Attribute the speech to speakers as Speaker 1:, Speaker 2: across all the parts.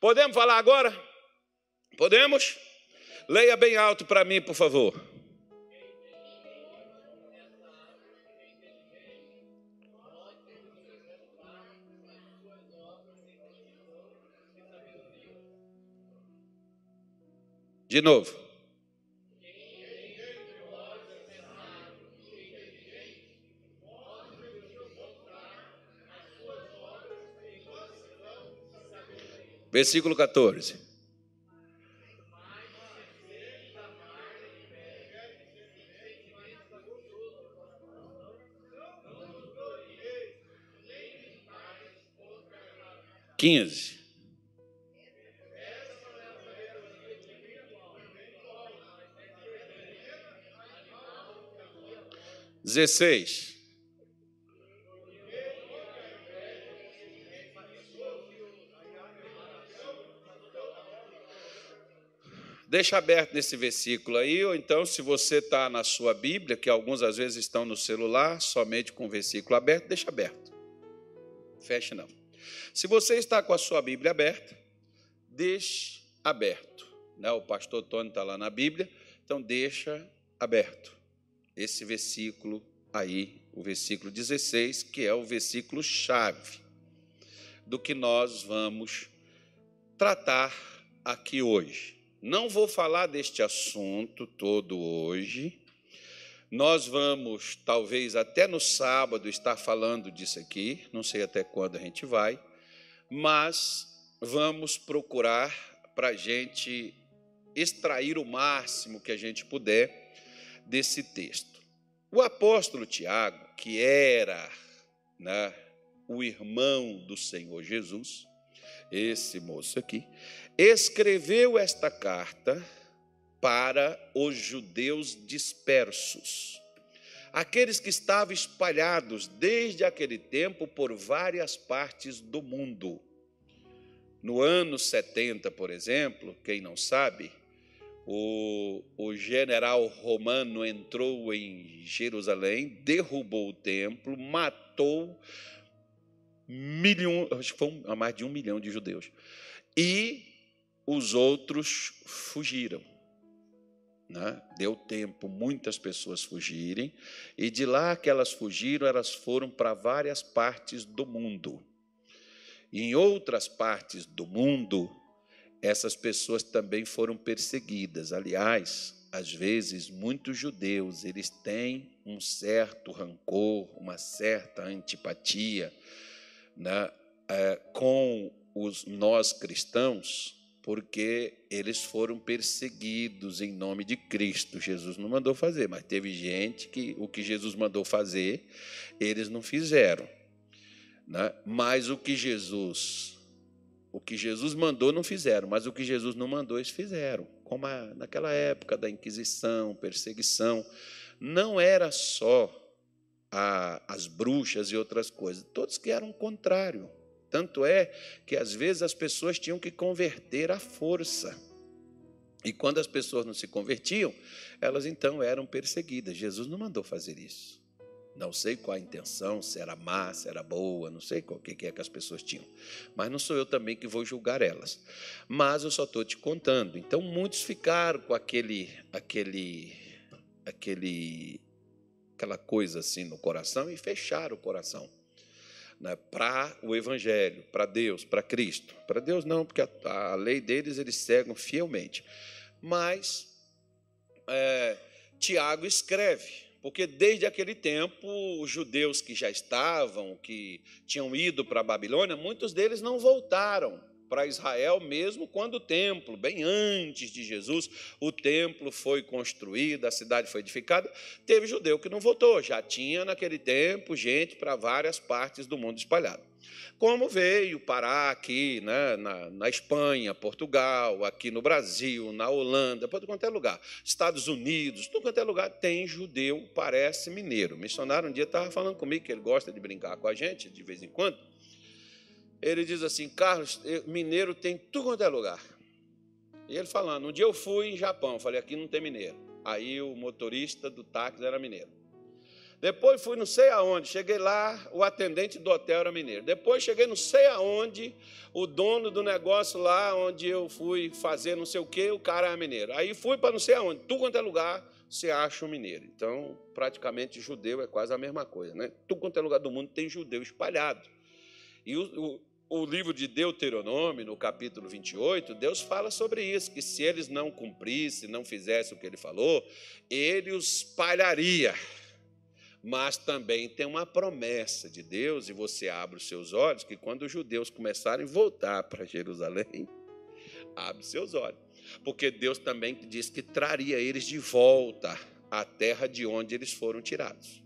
Speaker 1: Podemos falar agora? Podemos? Leia bem alto para mim, por favor. De novo. Versículo 14. Quinze. Dezesseis. Deixa aberto nesse versículo aí, ou então, se você está na sua Bíblia, que alguns às vezes estão no celular, somente com o versículo aberto, deixa aberto. Feche não. Se você está com a sua Bíblia aberta, deixe aberto. Né? O pastor Tony está lá na Bíblia, então deixa aberto esse versículo aí, o versículo 16, que é o versículo chave do que nós vamos tratar aqui hoje. Não vou falar deste assunto todo hoje. Nós vamos, talvez até no sábado, estar falando disso aqui, não sei até quando a gente vai, mas vamos procurar para a gente extrair o máximo que a gente puder desse texto. O apóstolo Tiago, que era né, o irmão do Senhor Jesus, esse moço aqui, escreveu esta carta para os judeus dispersos, aqueles que estavam espalhados desde aquele tempo por várias partes do mundo. No ano 70, por exemplo, quem não sabe, o, o general romano entrou em Jerusalém, derrubou o templo, matou milhão, acho que foi mais de um milhão de judeus. E os outros fugiram. Né? Deu tempo muitas pessoas fugirem, e de lá que elas fugiram, elas foram para várias partes do mundo. E em outras partes do mundo, essas pessoas também foram perseguidas. Aliás, às vezes, muitos judeus, eles têm um certo rancor, uma certa antipatia né, é, com os nós cristãos, porque eles foram perseguidos em nome de Cristo. Jesus não mandou fazer, mas teve gente que o que Jesus mandou fazer, eles não fizeram. Né? Mas o que Jesus o que Jesus mandou não fizeram, mas o que Jesus não mandou eles fizeram. Como a, naquela época da Inquisição, perseguição, não era só a, as bruxas e outras coisas, todos que eram contrário. Tanto é que às vezes as pessoas tinham que converter à força. E quando as pessoas não se convertiam, elas então eram perseguidas. Jesus não mandou fazer isso. Não sei qual a intenção, se era má, se era boa, não sei qual que é que as pessoas tinham. Mas não sou eu também que vou julgar elas. Mas eu só estou te contando. Então muitos ficaram com aquele, aquele, aquele aquela coisa assim no coração e fechar o coração né, para o Evangelho, para Deus, para Cristo. Para Deus não, porque a, a, lei deles eles seguem fielmente. Mas é, Tiago escreve, porque desde aquele tempo os judeus que já estavam, que tinham ido para a Babilônia, muitos deles não voltaram para Israel, mesmo quando o templo, bem antes de Jesus, o templo foi construído, a cidade foi edificada, teve judeu que não votou, já tinha naquele tempo gente para várias partes do mundo espalhado. Como veio parar aqui né, na, na Espanha, Portugal, aqui no Brasil, na Holanda, para quanto é lugar, Estados Unidos, tudo quanto é lugar, tem judeu, parece mineiro. O missionário um dia estava falando comigo que ele gosta de brincar com a gente de vez em quando. Ele diz assim: Carlos, mineiro tem tudo quanto é lugar. E ele falando: um dia eu fui em Japão, falei: aqui não tem mineiro. Aí o motorista do táxi era mineiro. Depois fui não sei aonde, cheguei lá, o atendente do hotel era mineiro. Depois cheguei não sei aonde, o dono do negócio lá onde eu fui fazer não sei o quê, o cara era mineiro. Aí fui para não sei aonde, tudo quanto é lugar, você acha um mineiro. Então, praticamente judeu é quase a mesma coisa, né? Tudo quanto é lugar do mundo tem judeu espalhado. E o, o, o livro de Deuteronômio, no capítulo 28, Deus fala sobre isso, que se eles não cumprissem, não fizessem o que ele falou, ele os espalharia mas também tem uma promessa de Deus, e você abre os seus olhos, que quando os judeus começarem a voltar para Jerusalém, abre seus olhos. Porque Deus também diz que traria eles de volta à terra de onde eles foram tirados.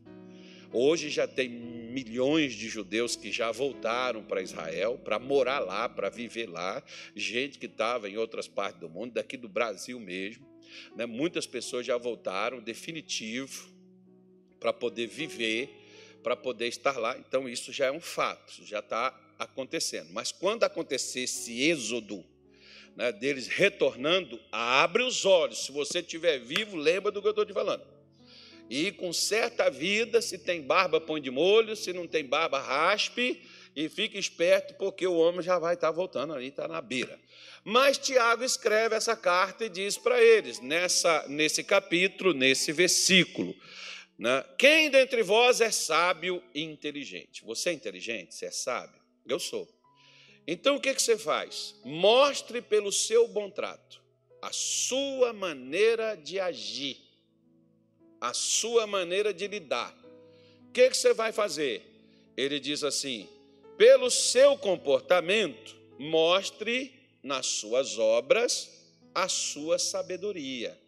Speaker 1: Hoje já tem milhões de judeus que já voltaram para Israel, para morar lá, para viver lá, gente que estava em outras partes do mundo, daqui do Brasil mesmo. Né? Muitas pessoas já voltaram, definitivo para poder viver, para poder estar lá. Então, isso já é um fato, já está acontecendo. Mas quando acontecer esse êxodo, né, deles retornando, abre os olhos. Se você estiver vivo, lembra do que eu estou te falando. E com certa vida, se tem barba, põe de molho, se não tem barba, raspe e fique esperto, porque o homem já vai estar voltando ali, está na beira. Mas Tiago escreve essa carta e diz para eles, nessa, nesse capítulo, nesse versículo: né? Quem dentre vós é sábio e inteligente? Você é inteligente? Você é sábio? Eu sou. Então o que, que você faz? Mostre pelo seu bom trato a sua maneira de agir, a sua maneira de lidar. O que, que você vai fazer? Ele diz assim: pelo seu comportamento, mostre nas suas obras a sua sabedoria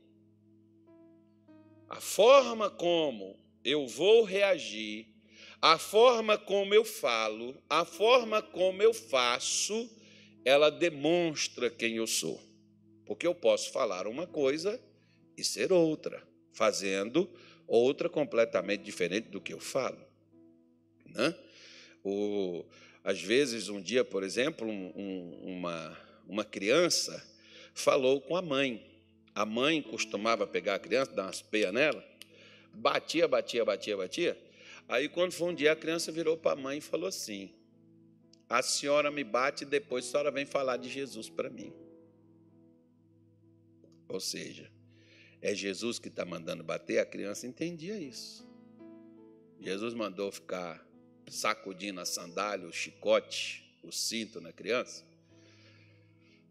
Speaker 1: a forma como eu vou reagir, a forma como eu falo, a forma como eu faço, ela demonstra quem eu sou. Porque eu posso falar uma coisa e ser outra, fazendo outra completamente diferente do que eu falo. Né? O, às vezes, um dia, por exemplo, um, um, uma, uma criança falou com a mãe a mãe costumava pegar a criança, dar umas peias nela, batia, batia, batia, batia. Aí, quando foi um dia, a criança virou para a mãe e falou assim: A senhora me bate e depois a senhora vem falar de Jesus para mim. Ou seja, é Jesus que está mandando bater, a criança entendia isso. Jesus mandou ficar sacudindo a sandália, o chicote, o cinto na criança,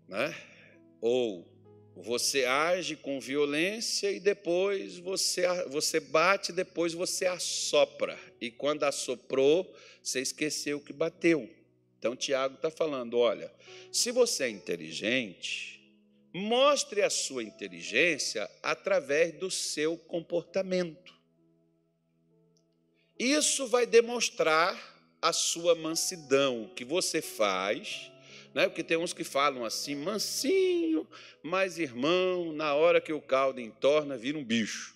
Speaker 1: né? Ou você age com violência e depois você, você bate, depois você assopra. E quando assoprou, você esqueceu que bateu. Então, Tiago está falando: olha, se você é inteligente, mostre a sua inteligência através do seu comportamento. Isso vai demonstrar a sua mansidão, o que você faz né? porque tem uns que falam assim, mansinho, mas irmão, na hora que o caldo entorna, vira um bicho.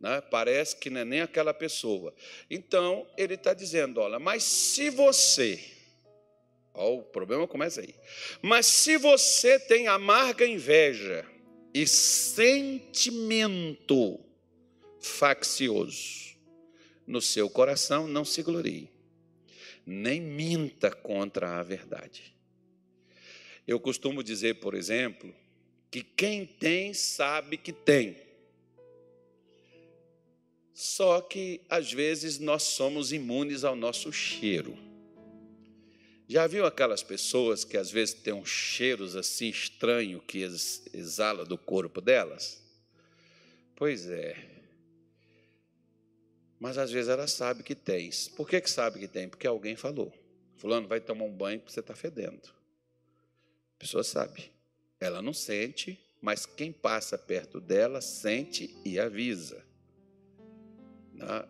Speaker 1: Né? Parece que não é nem aquela pessoa. Então, ele está dizendo: olha, mas se você. Ó, o problema começa aí. Mas se você tem amarga inveja e sentimento faccioso no seu coração, não se glorie, nem minta contra a verdade. Eu costumo dizer, por exemplo, que quem tem sabe que tem. Só que às vezes nós somos imunes ao nosso cheiro. Já viu aquelas pessoas que às vezes têm uns cheiros assim estranhos que exala do corpo delas? Pois é. Mas às vezes ela sabe que tem. Por que, que sabe que tem? Porque alguém falou. Fulano vai tomar um banho porque você está fedendo. A pessoa sabe. Ela não sente, mas quem passa perto dela sente e avisa.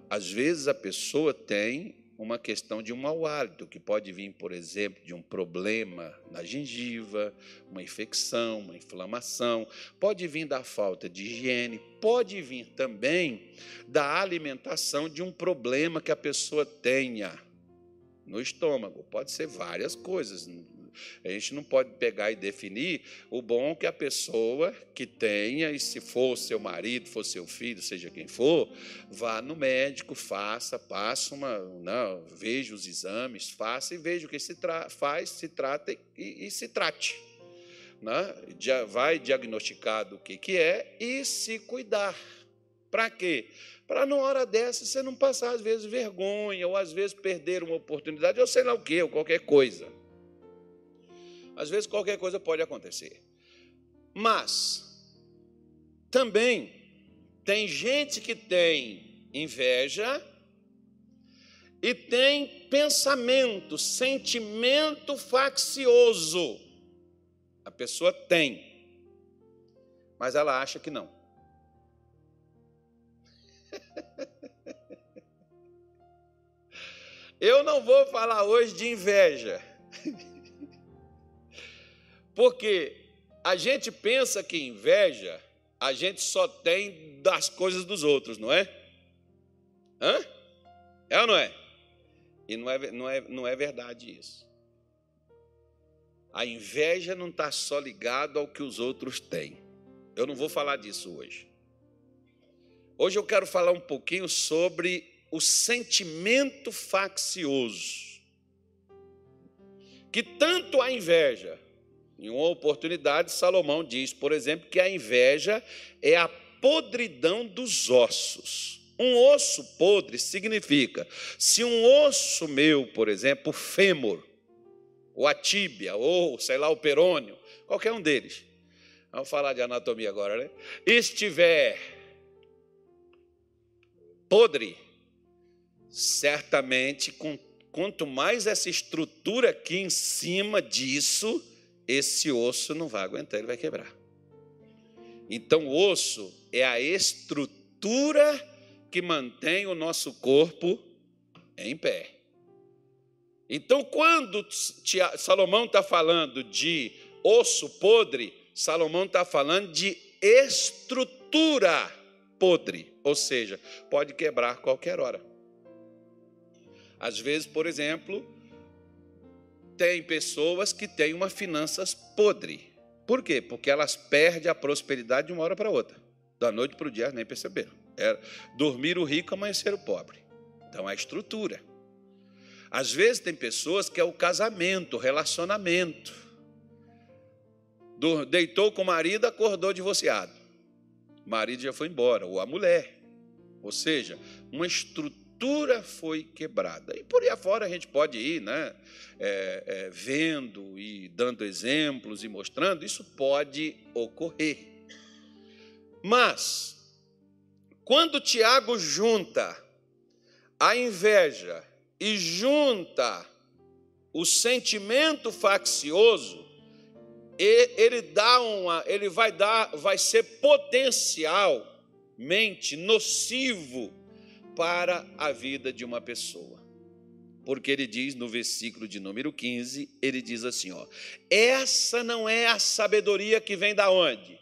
Speaker 1: Às vezes a pessoa tem uma questão de um mau hálito, que pode vir, por exemplo, de um problema na gengiva, uma infecção, uma inflamação, pode vir da falta de higiene, pode vir também da alimentação de um problema que a pessoa tenha no estômago. Pode ser várias coisas, A gente não pode pegar e definir o bom que a pessoa que tenha, e se for seu marido, for seu filho, seja quem for, vá no médico, faça, passe uma. Não, veja os exames, faça e veja o que se faz, se trata e, e se trate. Né? Vai diagnosticar do que, que é e se cuidar. Para quê? Para numa hora dessa você não passar, às vezes, vergonha, ou às vezes perder uma oportunidade, ou sei lá o quê, ou qualquer coisa. Às vezes qualquer coisa pode acontecer. Mas também tem gente que tem inveja e tem pensamento, sentimento faccioso. A pessoa tem, mas ela acha que não. Eu não vou falar hoje de inveja. Porque a gente pensa que inveja a gente só tem das coisas dos outros, não é? Hã? É ou não é? E não é, não é, não é verdade isso. A inveja não está só ligada ao que os outros têm. Eu não vou falar disso hoje. Hoje eu quero falar um pouquinho sobre o sentimento faccioso. Que tanto a inveja, em uma oportunidade, Salomão diz, por exemplo, que a inveja é a podridão dos ossos. Um osso podre significa, se um osso meu, por exemplo, o fêmur, ou a tíbia, ou sei lá, o perônio, qualquer um deles, vamos falar de anatomia agora, né? Estiver podre, certamente, quanto mais essa estrutura aqui em cima disso, esse osso não vai aguentar, ele vai quebrar. Então, o osso é a estrutura que mantém o nosso corpo em pé. Então, quando Salomão está falando de osso podre, Salomão está falando de estrutura podre, ou seja, pode quebrar qualquer hora. Às vezes, por exemplo, tem pessoas que têm uma finanças podre. Por quê? Porque elas perdem a prosperidade de uma hora para outra. Da noite para o dia, nem perceberam. Era dormir o rico, amanhecer o pobre. Então, é a estrutura. Às vezes tem pessoas que é o casamento, o relacionamento. Deitou com o marido, acordou divorciado o marido já foi embora, ou a mulher. Ou seja, uma estrutura foi quebrada. E por aí afora a gente pode ir, né? É, é, vendo e dando exemplos e mostrando, isso pode ocorrer. Mas, quando Tiago junta a inveja e junta o sentimento faccioso, ele dá uma, ele vai dar, vai ser potencialmente nocivo para a vida de uma pessoa. Porque ele diz no versículo de número 15, ele diz assim, ó: Essa não é a sabedoria que vem da onde?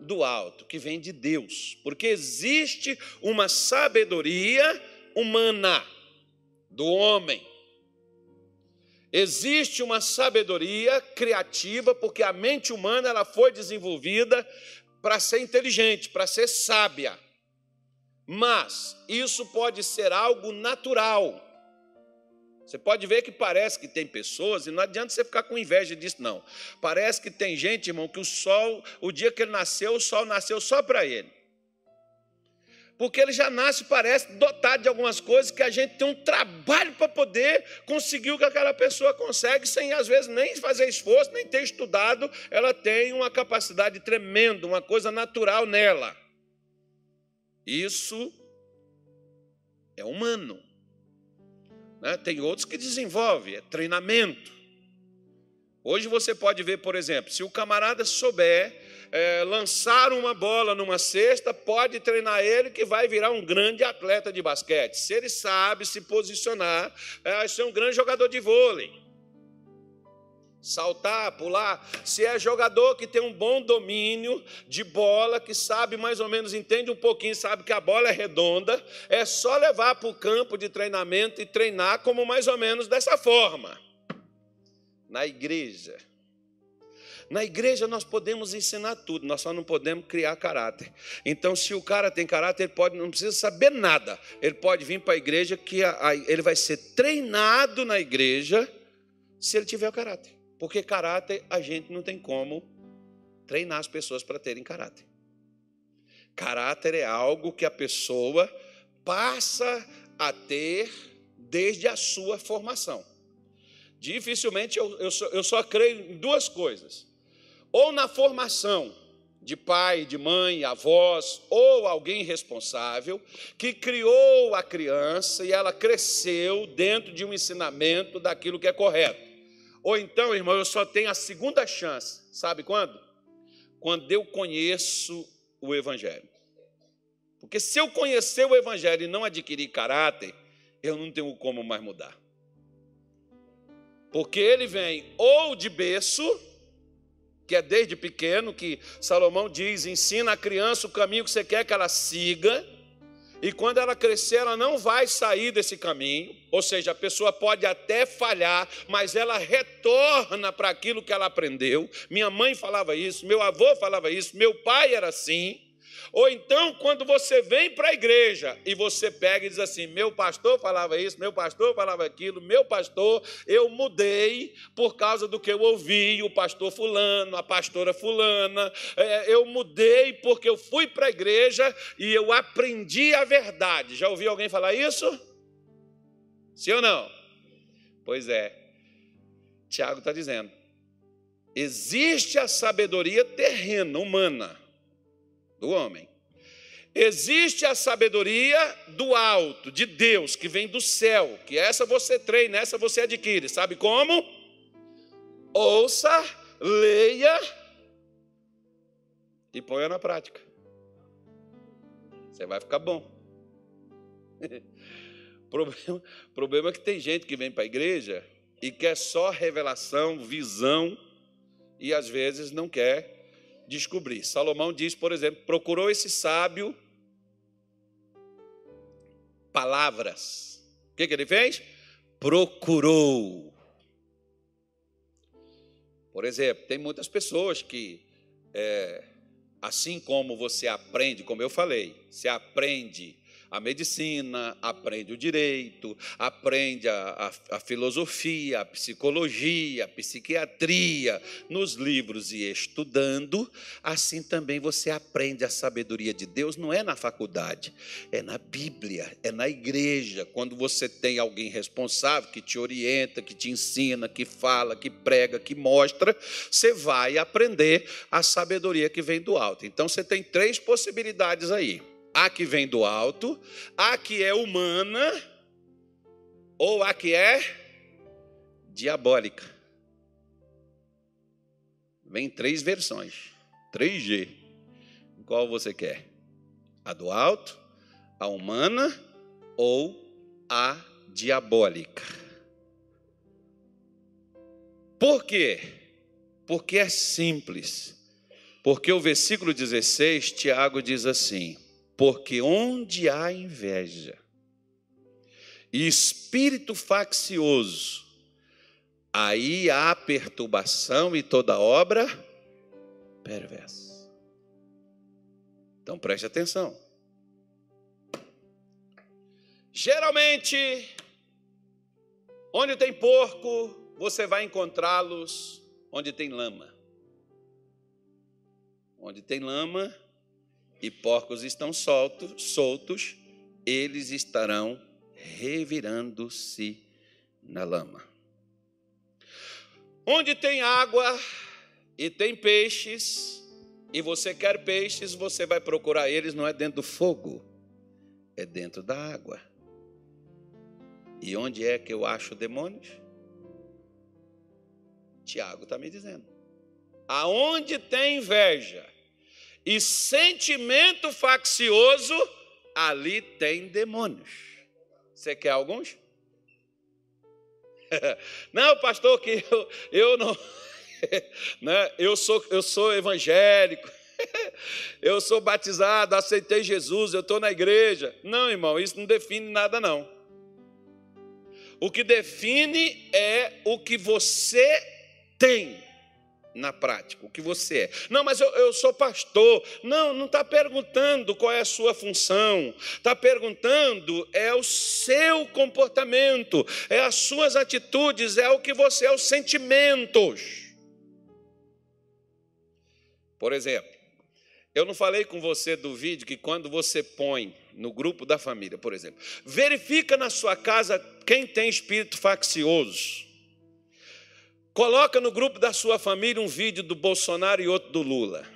Speaker 1: Do alto, que vem de Deus. Porque existe uma sabedoria humana do homem Existe uma sabedoria criativa, porque a mente humana ela foi desenvolvida para ser inteligente, para ser sábia. Mas isso pode ser algo natural. Você pode ver que parece que tem pessoas, e não adianta você ficar com inveja disso, não. Parece que tem gente, irmão, que o sol, o dia que ele nasceu, o sol nasceu só para ele porque ele já nasce, parece, dotado de algumas coisas que a gente tem um trabalho para poder conseguir o que aquela pessoa consegue, sem às vezes nem fazer esforço, nem ter estudado, ela tem uma capacidade tremenda, uma coisa natural nela. Isso é humano. Né? Tem outros que desenvolvem, é treinamento. Hoje você pode ver, por exemplo, se o camarada souber é, lançar uma bola numa cesta, pode treinar ele que vai virar um grande atleta de basquete. Se ele sabe se posicionar, é, vai ser um grande jogador de vôlei. Saltar, pular. Se é jogador que tem um bom domínio de bola, que sabe mais ou menos, entende um pouquinho, sabe que a bola é redonda, é só levar para o campo de treinamento e treinar como mais ou menos dessa forma. na igreja. Na igreja nós podemos ensinar tudo, nós só não podemos criar caráter. Então, se o cara tem caráter, ele pode, não precisa saber nada. Ele pode vir para a igreja que a, a, ele vai ser treinado na igreja se ele tiver o caráter. Porque caráter a gente não tem como treinar as pessoas para terem caráter. Caráter é algo que a pessoa passa a ter desde a sua formação. Dificilmente eu, eu, só, eu só creio em duas coisas: ou na formação de pai, de mãe, avós, ou alguém responsável que criou a criança e ela cresceu dentro de um ensinamento daquilo que é correto. Ou então, irmão, eu só tenho a segunda chance, sabe quando? Quando eu conheço o Evangelho. Porque se eu conhecer o Evangelho e não adquirir caráter, eu não tenho como mais mudar. Porque ele vem ou de berço, que é desde pequeno, que Salomão diz: ensina a criança o caminho que você quer que ela siga, e quando ela crescer, ela não vai sair desse caminho, ou seja, a pessoa pode até falhar, mas ela retorna para aquilo que ela aprendeu. Minha mãe falava isso, meu avô falava isso, meu pai era assim. Ou então, quando você vem para a igreja e você pega e diz assim: meu pastor falava isso, meu pastor falava aquilo, meu pastor, eu mudei por causa do que eu ouvi, o pastor Fulano, a pastora Fulana, é, eu mudei porque eu fui para a igreja e eu aprendi a verdade. Já ouviu alguém falar isso? Sim ou não? Pois é, Tiago está dizendo: existe a sabedoria terrena, humana do homem. Existe a sabedoria do alto, de Deus, que vem do céu, que essa você treina, essa você adquire. Sabe como? Ouça, leia e ponha na prática. Você vai ficar bom. problema, problema é que tem gente que vem para a igreja e quer só revelação, visão, e às vezes não quer descobrir. Salomão diz, por exemplo, procurou esse sábio palavras. O que, que ele fez? Procurou. Por exemplo, tem muitas pessoas que, é, assim como você aprende, como eu falei, se aprende a medicina, aprende o direito, aprende a, a, a, filosofia, a psicologia, a psiquiatria, nos livros e estudando, assim também você aprende a sabedoria de Deus, não é na faculdade, é na Bíblia, é na igreja, quando você tem alguém responsável que te orienta, que te ensina, que fala, que prega, que mostra, você vai aprender a sabedoria que vem do alto. Então você tem três possibilidades aí a que vem do alto, a que é humana ou a que é diabólica. Vem três versões, 3G. Qual você quer? A do alto, a humana ou a diabólica? Por quê? Porque é simples. Porque o versículo 16, Tiago diz assim: porque onde há inveja e espírito faccioso, aí há perturbação e toda obra perversa. Então preste atenção. Geralmente, onde tem porco, você vai encontrá-los onde tem lama. Onde tem lama, e porcos estão soltos, soltos, eles estarão revirando-se na lama. Onde tem água e tem peixes, e você quer peixes, você vai procurar eles, não é dentro do fogo, é dentro da água. E onde é que eu acho demônios? Tiago está me dizendo. Aonde tem inveja, e sentimento faccioso, ali tem demônios. Você quer alguns? Não, pastor, que eu, eu não. né? eu, sou, eu sou evangélico. eu sou batizado, aceitei Jesus, eu estou na igreja. Não, irmão, isso não define nada, não. O que define é o que você tem na prática, o que você é. Não, mas eu, eu sou pastor. Não, não está perguntando qual é a sua função. Está perguntando é o seu comportamento, é as suas atitudes, é o que você é, os sentimentos. Por exemplo, eu não falei com você do vídeo que quando você põe no grupo da família, por exemplo, verifica na sua casa quem tem espírito faccioso. Coloca no grupo da sua família um vídeo do Bolsonaro e outro do Lula.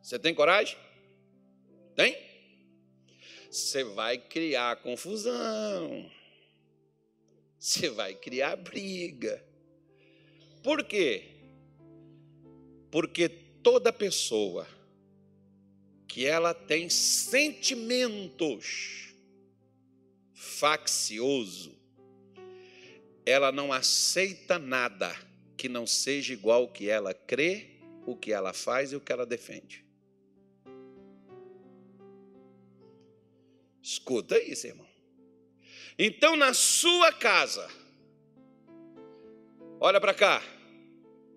Speaker 1: Você tem coragem? Tem? Você vai criar confusão. Você vai criar briga. Por quê? Porque toda pessoa que ela tem sentimentos faccioso, ela não aceita nada que não seja igual o que ela crê, o que ela faz e o que ela defende. Escuta isso, irmão. Então, na sua casa, olha para cá,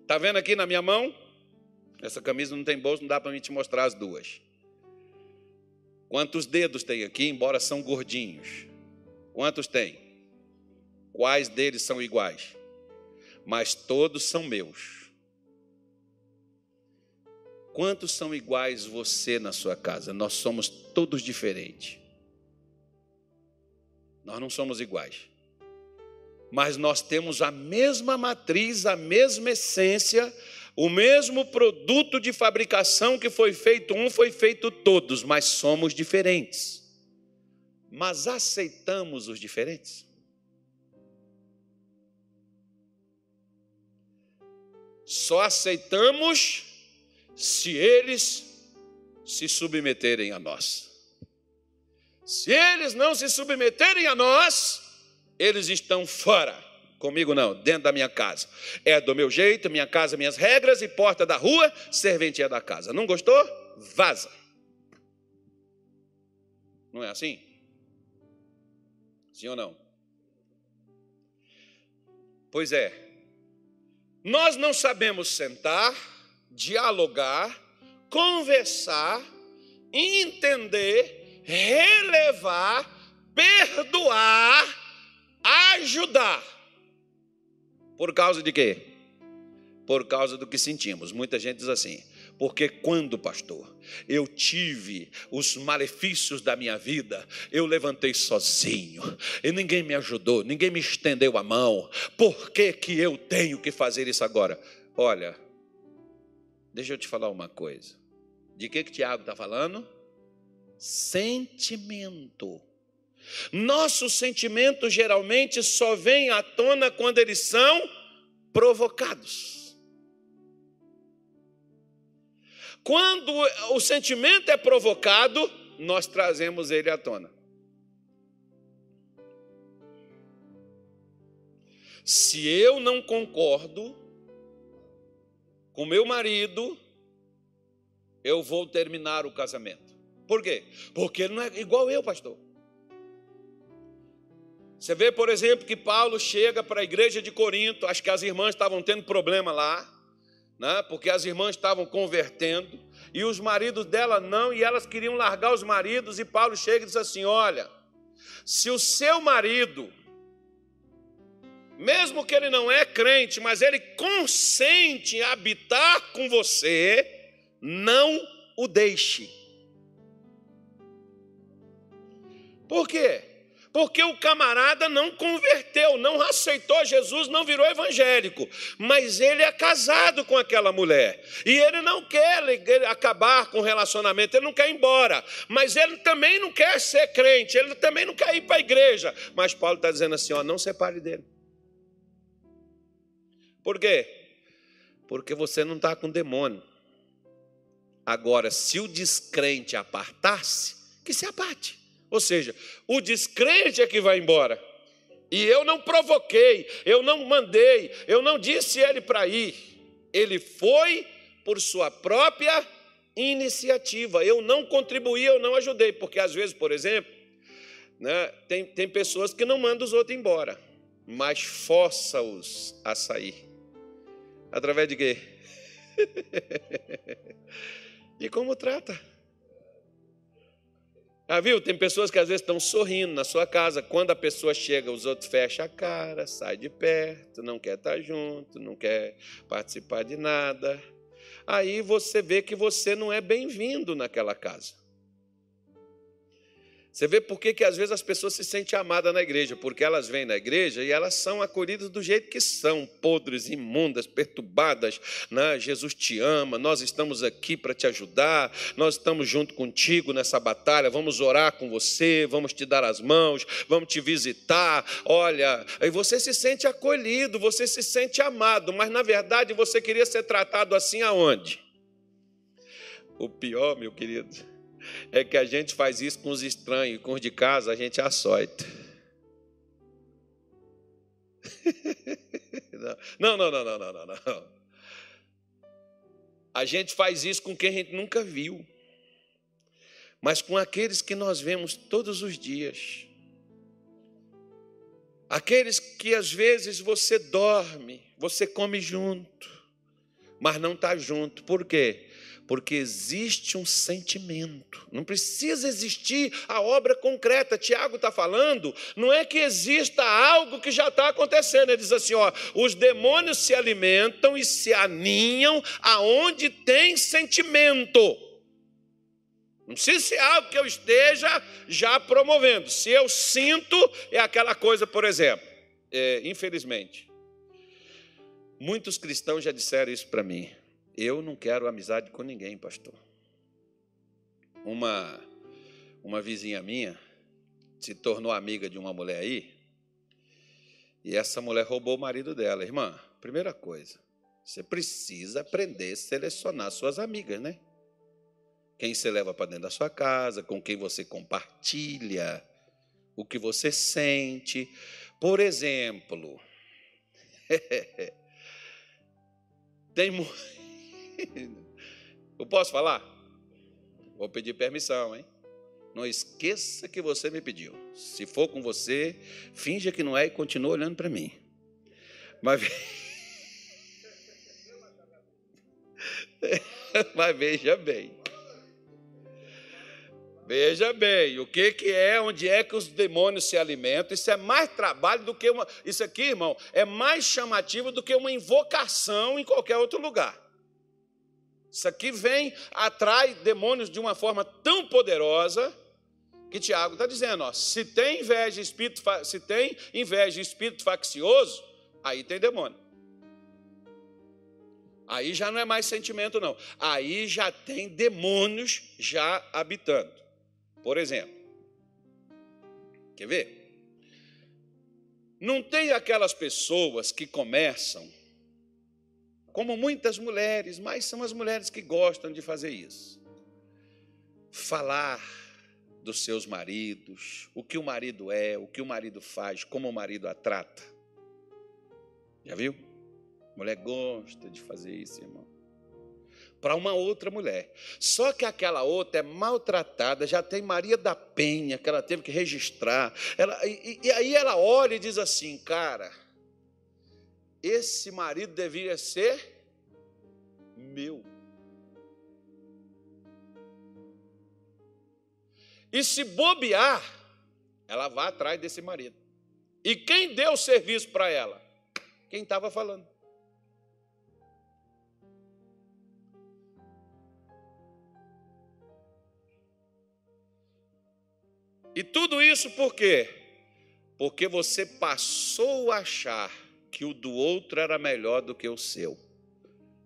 Speaker 1: tá vendo aqui na minha mão? Essa camisa não tem bolso, não dá para mim te mostrar as duas. Quantos dedos tem aqui, embora são gordinhos? Quantos tem? Quais deles são iguais? Mas todos são meus. Quantos são iguais você na sua casa? Nós somos todos diferentes. Nós não somos iguais. Mas nós temos a mesma matriz, a mesma essência, o mesmo produto de fabricação que foi feito um, foi feito todos, mas somos diferentes. Mas aceitamos os diferentes? Só aceitamos se eles se submeterem a nós. Se eles não se submeterem a nós, eles estão fora. Comigo não, dentro da minha casa. É do meu jeito, minha casa, minhas regras e porta da rua, serventia da casa. Não gostou? Vaza. Não é assim? Sim ou não? Pois é, nós não sabemos sentar, dialogar, conversar, entender, relevar, perdoar, ajudar. Por causa de quê? Por causa do que sentimos. Muita gente diz assim: porque quando, pastor, eu tive os malefícios da minha vida, eu levantei sozinho, e ninguém me ajudou, ninguém me estendeu a mão. Por que, que eu tenho que fazer isso agora? Olha, deixa eu te falar uma coisa. De que, que Tiago está falando? Sentimento. Nossos sentimentos geralmente só vêm à tona quando eles são provocados. Quando o sentimento é provocado, nós trazemos ele à tona. Se eu não concordo com meu marido, eu vou terminar o casamento. Por quê? Porque ele não é igual eu, pastor. Você vê, por exemplo, que Paulo chega para a igreja de Corinto, acho que as irmãs estavam tendo problema lá né? porque as irmãs estavam convertendo, e os maridos dela não, e elas queriam largar os maridos, e Paulo chega e diz assim: Olha, se o seu marido, mesmo que ele não é crente, mas ele consente em habitar com você, não o deixe. Por quê? Porque o camarada não converteu, não aceitou Jesus, não virou evangélico, mas ele é casado com aquela mulher e ele não quer acabar com o relacionamento, ele não quer ir embora, mas ele também não quer ser crente, ele também não quer ir para a igreja. Mas Paulo está dizendo assim: ó, não separe dele. Por quê? Porque você não está com demônio. Agora, se o descrente apartar-se, que se aparte. Ou seja, o descrente é que vai embora. E eu não provoquei, eu não mandei, eu não disse ele para ir. Ele foi por sua própria iniciativa. Eu não contribuí, eu não ajudei. Porque às vezes, por exemplo, né, tem, tem pessoas que não mandam os outros embora. mas força-os a sair. Através de quê? e como trata? Ah, viu? Tem pessoas que às vezes estão sorrindo na sua casa. Quando a pessoa chega, os outros fecham a cara, sai de perto, não quer estar junto, não quer participar de nada. Aí você vê que você não é bem-vindo naquela casa. Você vê por que, que às vezes as pessoas se sentem amadas na igreja, porque elas vêm na igreja e elas são acolhidas do jeito que são, podres, imundas, perturbadas. Né? Jesus te ama, nós estamos aqui para te ajudar, nós estamos junto contigo nessa batalha, vamos orar com você, vamos te dar as mãos, vamos te visitar. Olha, aí você se sente acolhido, você se sente amado, mas na verdade você queria ser tratado assim aonde? O pior, meu querido é que a gente faz isso com os estranhos, com os de casa a gente açoita. Não, não, não, não, não, não, não. A gente faz isso com quem a gente nunca viu, mas com aqueles que nós vemos todos os dias. Aqueles que às vezes você dorme, você come junto, mas não está junto. Por quê? Porque existe um sentimento. Não precisa existir a obra concreta. Tiago está falando, não é que exista algo que já está acontecendo. Ele diz assim: ó, os demônios se alimentam e se aninham aonde tem sentimento. Não precisa ser algo que eu esteja já promovendo. Se eu sinto, é aquela coisa, por exemplo, é, infelizmente, muitos cristãos já disseram isso para mim. Eu não quero amizade com ninguém, pastor. Uma, uma vizinha minha se tornou amiga de uma mulher aí, e essa mulher roubou o marido dela. Irmã, primeira coisa, você precisa aprender a selecionar suas amigas, né? Quem você leva para dentro da sua casa, com quem você compartilha, o que você sente. Por exemplo, tem, Eu posso falar? Vou pedir permissão, hein? Não esqueça que você me pediu. Se for com você, finja que não é e continua olhando para mim. Mas, Mas veja bem. Veja bem, o que, que é, onde é que os demônios se alimentam? Isso é mais trabalho do que uma. Isso aqui, irmão, é mais chamativo do que uma invocação em qualquer outro lugar. Isso aqui vem, atrai demônios de uma forma tão poderosa que Tiago está dizendo: ó, se tem inveja, espírito, se tem inveja, espírito faccioso, aí tem demônio. Aí já não é mais sentimento, não. Aí já tem demônios já habitando. Por exemplo, quer ver? Não tem aquelas pessoas que começam como muitas mulheres, mas são as mulheres que gostam de fazer isso. Falar dos seus maridos, o que o marido é, o que o marido faz, como o marido a trata. Já viu? Mulher gosta de fazer isso, irmão. Para uma outra mulher. Só que aquela outra é maltratada, já tem Maria da Penha, que ela teve que registrar. Ela, e, e aí ela olha e diz assim, cara esse marido deveria ser meu. E se bobear, ela vai atrás desse marido. E quem deu o serviço para ela? Quem estava falando. E tudo isso por quê? Porque você passou a achar que o do outro era melhor do que o seu.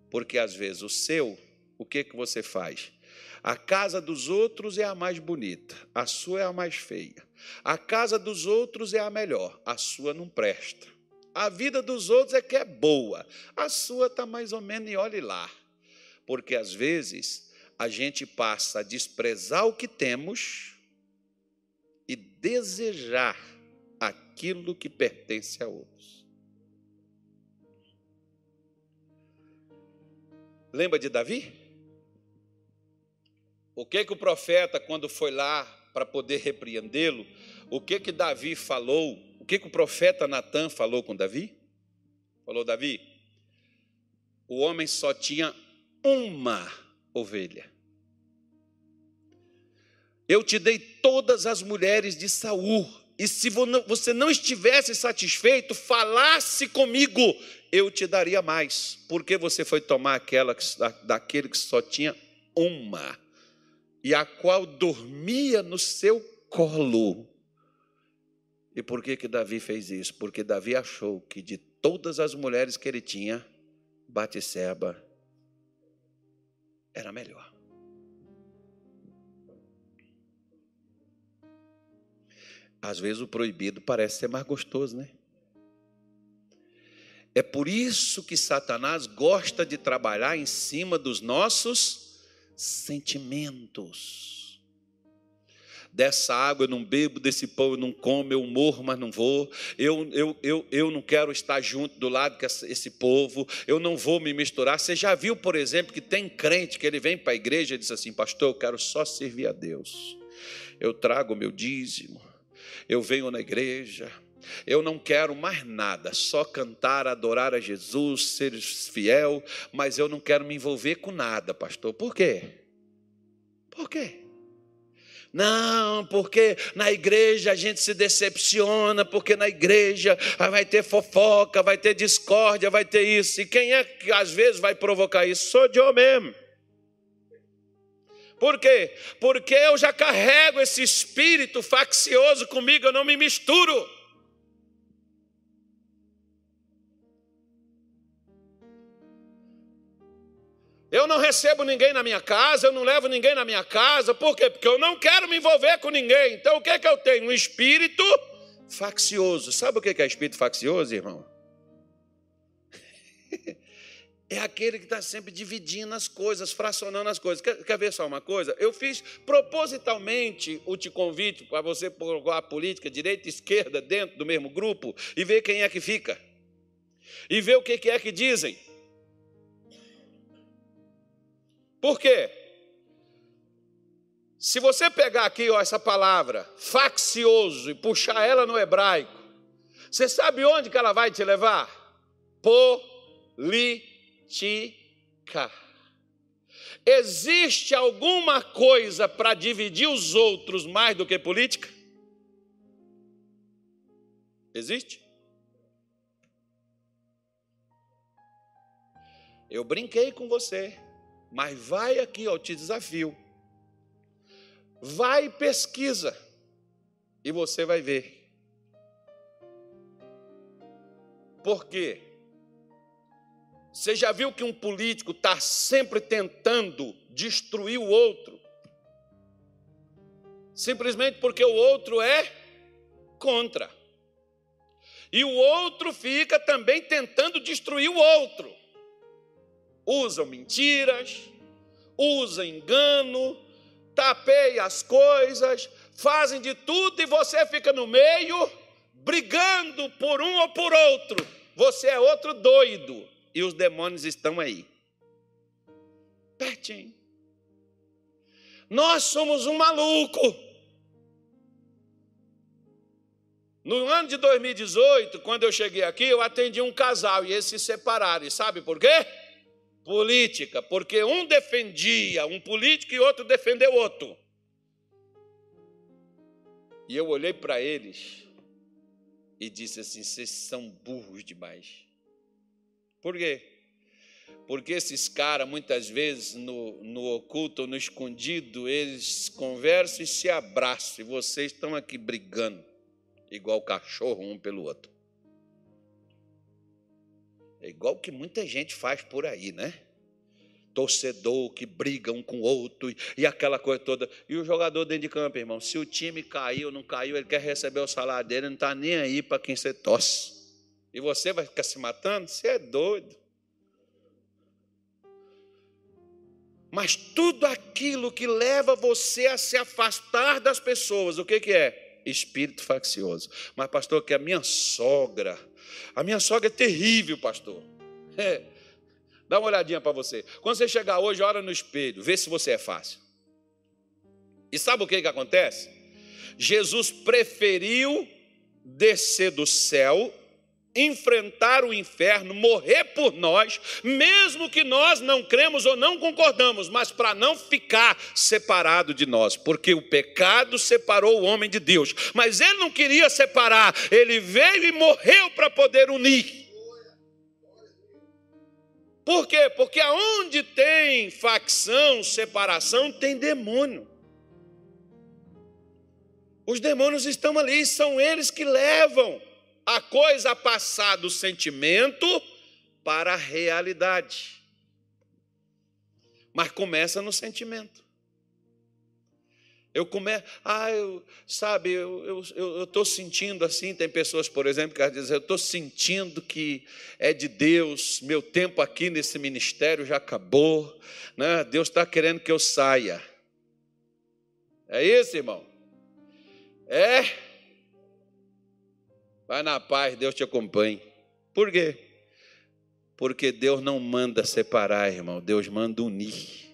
Speaker 1: Porque às vezes o seu, o que que você faz? A casa dos outros é a mais bonita, a sua é a mais feia. A casa dos outros é a melhor, a sua não presta. A vida dos outros é que é boa, a sua está mais ou menos e olhe lá. Porque às vezes a gente passa a desprezar o que temos e desejar aquilo que pertence a outros. Lembra de Davi? O que que o profeta, quando foi lá para poder repreendê-lo, o que que Davi falou? que, que o profeta Natan falou com Davi? Falou, Davi, o homem só tinha uma ovelha. Eu te dei todas as mulheres de Saul, e se você não estivesse satisfeito, falasse comigo, eu te daria mais. Porque você foi tomar aquela daquele que só tinha uma, e a qual dormia no seu colo. E por que que Davi fez isso? Porque Davi achou que de todas as mulheres que ele tinha, Batisseba era melhor. Às vezes o proibido parece ser mais gostoso, né? É por isso que Satanás gosta de trabalhar em cima dos nossos sentimentos. Dessa água eu não bebo, desse pão eu não como, eu morro, mas não vou. Eu, eu, eu, eu não quero estar junto do lado esse povo, eu não vou me misturar. Você já viu, por exemplo, que tem crente que ele vem para a igreja e diz assim: Pastor, eu quero só servir a Deus. Eu trago o meu dízimo, eu venho na igreja, eu não quero mais nada, só cantar, adorar a Jesus, ser fiel, mas eu não quero me envolver com nada, pastor. Por quê? Por quê? Não, porque na igreja a gente se decepciona, porque na igreja vai ter fofoca, vai ter discórdia, vai ter isso. E quem é que às vezes vai provocar isso? Sou eu mesmo. Por quê? Porque eu já carrego esse espírito faccioso comigo, eu não me misturo. Eu não recebo ninguém na minha casa, eu não levo ninguém na minha casa, por quê? Porque eu não quero me envolver com ninguém. Então o que é que eu tenho? Um espírito faccioso. Sabe o que é espírito faccioso, irmão? É aquele que está sempre dividindo as coisas, fracionando as coisas. Quer, quer, ver só uma coisa? Eu fiz propositalmente o te convite para você colocar a política direita e esquerda dentro do mesmo grupo e ver quem é que fica. E ver o que é que dizem. Por quê? Se você pegar aqui ó, essa palavra, faccioso, e puxar ela no hebraico, você sabe onde que ela vai te levar? Política. Existe alguma coisa para dividir os outros mais do que política? Existe? Eu brinquei com você. Mas vai aqui, eu te desafio. Vai e pesquisa. E você vai ver. Por quê? Você já viu que um político está sempre tentando destruir o outro? Simplesmente porque o outro é contra. E o outro fica também tentando destruir o outro usam mentiras, usam engano, tapeiam as coisas, fazem de tudo e você fica no meio, brigando por um ou por outro. Você é outro doido e os demônios estão aí. Pertinho. Nós somos um maluco. No ano de 2018, quando eu cheguei aqui, eu atendi um casal e eles se separaram. E sabe por quê? Política, porque um defendia um político e outro defendeu outro. E eu olhei para eles e disse assim: vocês são burros demais. Por quê? Porque esses caras, muitas vezes, no, no oculto no escondido, eles conversam e se abraçam, e vocês estão aqui brigando, igual cachorro um pelo outro. É igual que muita gente faz por aí, né? Torcedor que briga um com o outro e aquela coisa toda. E o jogador dentro de campo, irmão, se o time caiu ou não caiu, ele quer receber o salário dele, não está nem aí para quem você torce. E você vai ficar se matando? Você é doido. Mas tudo aquilo que leva você a se afastar das pessoas, o que, que é? Espírito faccioso. Mas, pastor, que a minha sogra, a minha sogra é terrível, pastor. É. Dá uma olhadinha para você. Quando você chegar hoje, olha no espelho, vê se você é fácil. E sabe o que, que acontece? Jesus preferiu descer do céu, enfrentar o inferno, morrer por nós, mesmo que nós não cremos ou não concordamos, mas para não ficar separado de nós, porque o pecado separou o homem de Deus, mas ele não queria separar, ele veio e morreu para poder unir. Por quê? Porque aonde tem facção, separação, tem demônio. Os demônios estão ali, são eles que levam a coisa passar do sentimento para a realidade. Mas começa no sentimento. Eu começo, ah, eu, sabe, eu estou sentindo assim. Tem pessoas, por exemplo, que dizem: Eu estou sentindo que é de Deus, meu tempo aqui nesse ministério já acabou, né? Deus está querendo que eu saia. É isso, irmão? É? Vai na paz, Deus te acompanhe. Por quê? Porque Deus não manda separar, irmão, Deus manda unir.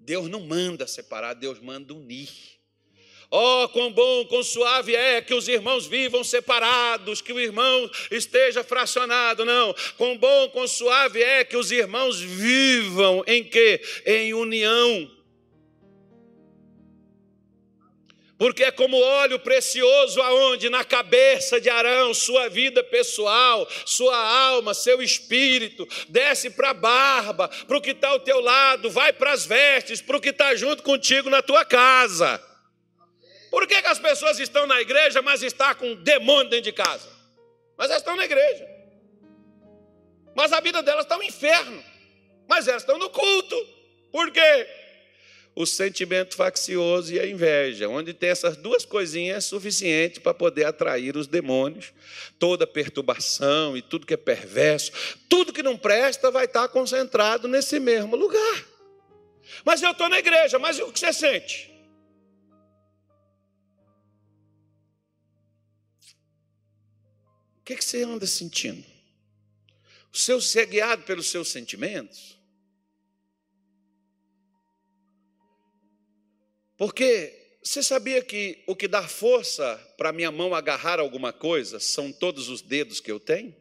Speaker 1: Deus não manda separar, Deus manda unir. Oh, quão bom, quão suave é que os irmãos vivam separados, que o irmão esteja fracionado. Não, quão bom, quão suave é que os irmãos vivam em que? Em união. Porque é como óleo precioso aonde na cabeça de Arão, sua vida pessoal, sua alma, seu espírito, desce para a barba, para o que está ao teu lado, vai para as vestes, para o que está junto contigo na tua casa. Por que, que as pessoas estão na igreja, mas estão com um demônio dentro de casa? Mas elas estão na igreja. Mas a vida delas está um inferno. Mas elas estão no culto. Por quê? O sentimento faccioso e a inveja. Onde tem essas duas coisinhas é suficiente para poder atrair os demônios. Toda perturbação e tudo que é perverso, tudo que não presta vai estar concentrado nesse mesmo lugar. Mas eu estou na igreja, mas o que você sente? O que, que você anda sentindo? O seu ser guiado pelos seus sentimentos? Porque você sabia que o que dá força para minha mão agarrar alguma coisa são todos os dedos que eu tenho?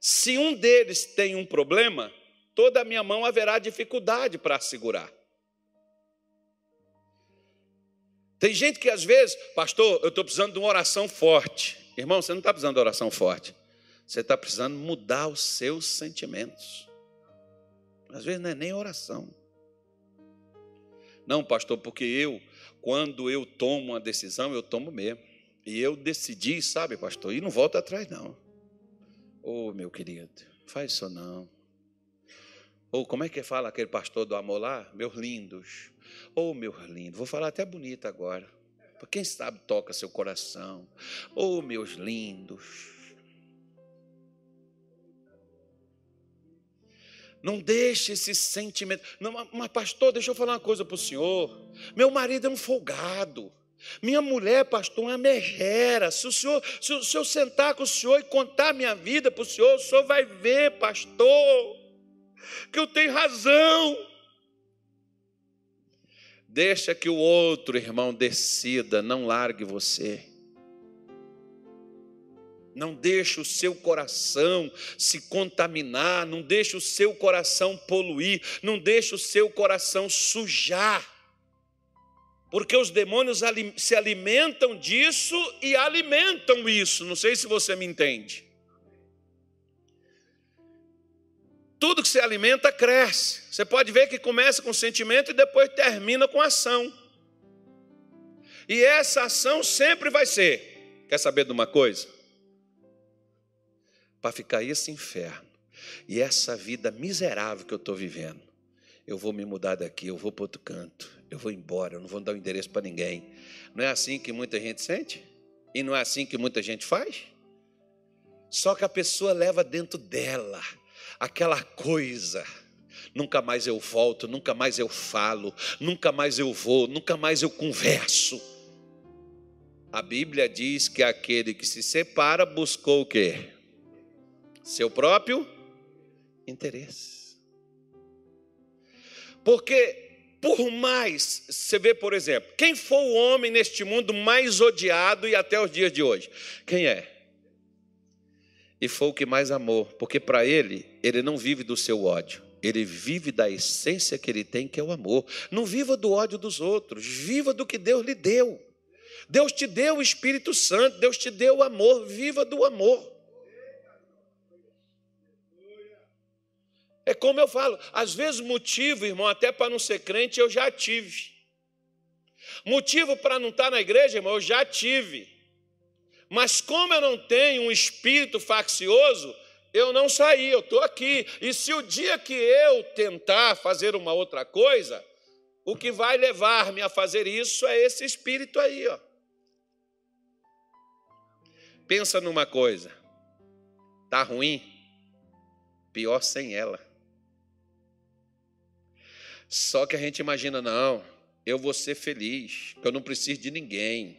Speaker 1: Se um deles tem um problema, toda a minha mão haverá dificuldade para segurar. Tem gente que às vezes, pastor, eu estou precisando de uma oração forte. Irmão, você não está precisando de oração forte. Você está precisando mudar os seus sentimentos. Às vezes não é nem oração. Não, pastor, porque eu, quando eu tomo uma decisão, eu tomo mesmo. E eu decidi, sabe, pastor, e não volto atrás, não. Oh, meu querido, faz isso não. Ou como é que fala aquele pastor do amor lá? Meus lindos. Oh, meus lindos, vou falar até bonito agora. Quem sabe toca seu coração. Oh, meus lindos. Não deixe esse sentimento. Não, mas, pastor, deixa eu falar uma coisa para o senhor. Meu marido é um folgado. Minha mulher, pastor, é uma megera. Se o, senhor, se, se eu sentar com o senhor e contar minha vida para o senhor, o senhor vai ver, pastor, que eu tenho razão. Deixa que o outro irmão decida, não largue você. Não deixe o seu coração se contaminar, não deixe o seu coração poluir, não deixe o seu coração sujar. Porque os demônios se alimentam disso e alimentam isso. Não sei se você me entende. Tudo que se alimenta cresce. Você pode ver que começa com sentimento e depois termina com ação. E essa ação sempre vai ser. Quer saber de uma coisa? Para ficar esse inferno e essa vida miserável que eu estou vivendo. Eu vou me mudar daqui, eu vou para outro canto, eu vou embora, eu não vou dar o um endereço para ninguém. Não é assim que muita gente sente? E não é assim que muita gente faz? Só que a pessoa leva dentro dela aquela coisa. Nunca mais eu volto, nunca mais eu falo, nunca mais eu vou, nunca mais eu converso. A Bíblia diz que aquele que se separa buscou o quê? Seu próprio interesse. Porque por mais, você vê, por exemplo, quem foi o homem neste mundo mais odiado e até os dias de hoje? Quem é? E foi o que mais amou, porque para ele, ele não vive do seu ódio, ele vive da essência que ele tem, que é o amor. Não viva do ódio dos outros, viva do que Deus lhe deu. Deus te deu o Espírito Santo, Deus te deu o amor, viva do amor. É como eu falo, às vezes motivo, irmão, até para não ser crente, eu já tive. Motivo para não estar na igreja, irmão, eu já tive. Mas como eu não tenho um espírito faccioso, eu não saí, eu estou aqui. E se o dia que eu tentar fazer uma outra coisa, o que vai levar-me a fazer isso é esse espírito aí, ó. Pensa numa coisa. Tá ruim? Pior sem ela. Só que a gente imagina, não, eu vou ser feliz, eu não preciso de ninguém.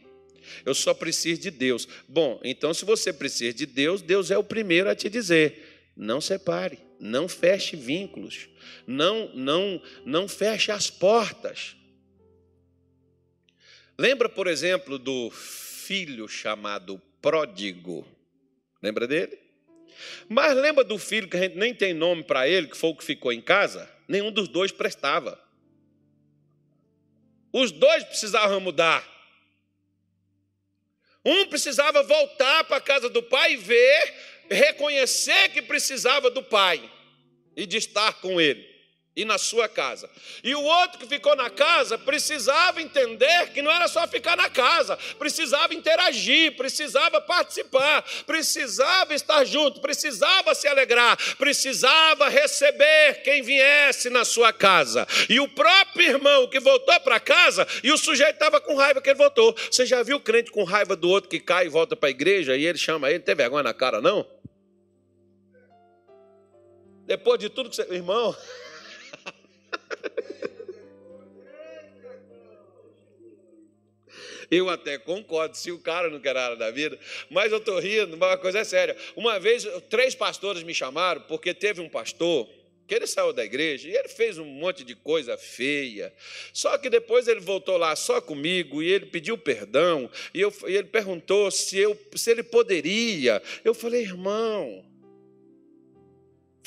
Speaker 1: Eu só preciso de Deus. Bom, então se você precisa de Deus, Deus é o primeiro a te dizer: não separe, não feche vínculos, não não não feche as portas. Lembra, por exemplo, do filho chamado pródigo? Lembra dele? Mas lembra do filho que a gente nem tem nome para ele, que foi o que ficou em casa? Nenhum dos dois prestava. Os dois precisavam mudar. Um precisava voltar para a casa do pai e ver, reconhecer que precisava do pai e de estar com ele e na sua casa. E o outro que ficou na casa precisava entender que não era só ficar na casa, precisava interagir, precisava participar, precisava estar junto, precisava se alegrar, precisava receber quem viesse na sua casa. E o próprio irmão que voltou para casa e o sujeito estava com raiva que ele voltou. Você já viu o crente com raiva do outro que cai e volta para a igreja e ele chama ele, tem vergonha na cara não? Depois de tudo que você. Irmão. Eu até concordo, se o cara não quer nada da vida, mas eu estou rindo, mas uma coisa é séria. Uma vez, três pastores me chamaram, porque teve um pastor que ele saiu da igreja e ele fez um monte de coisa feia. Só que depois ele voltou lá só comigo e ele pediu perdão e, eu, e ele perguntou se, eu, se ele poderia. Eu falei, irmão,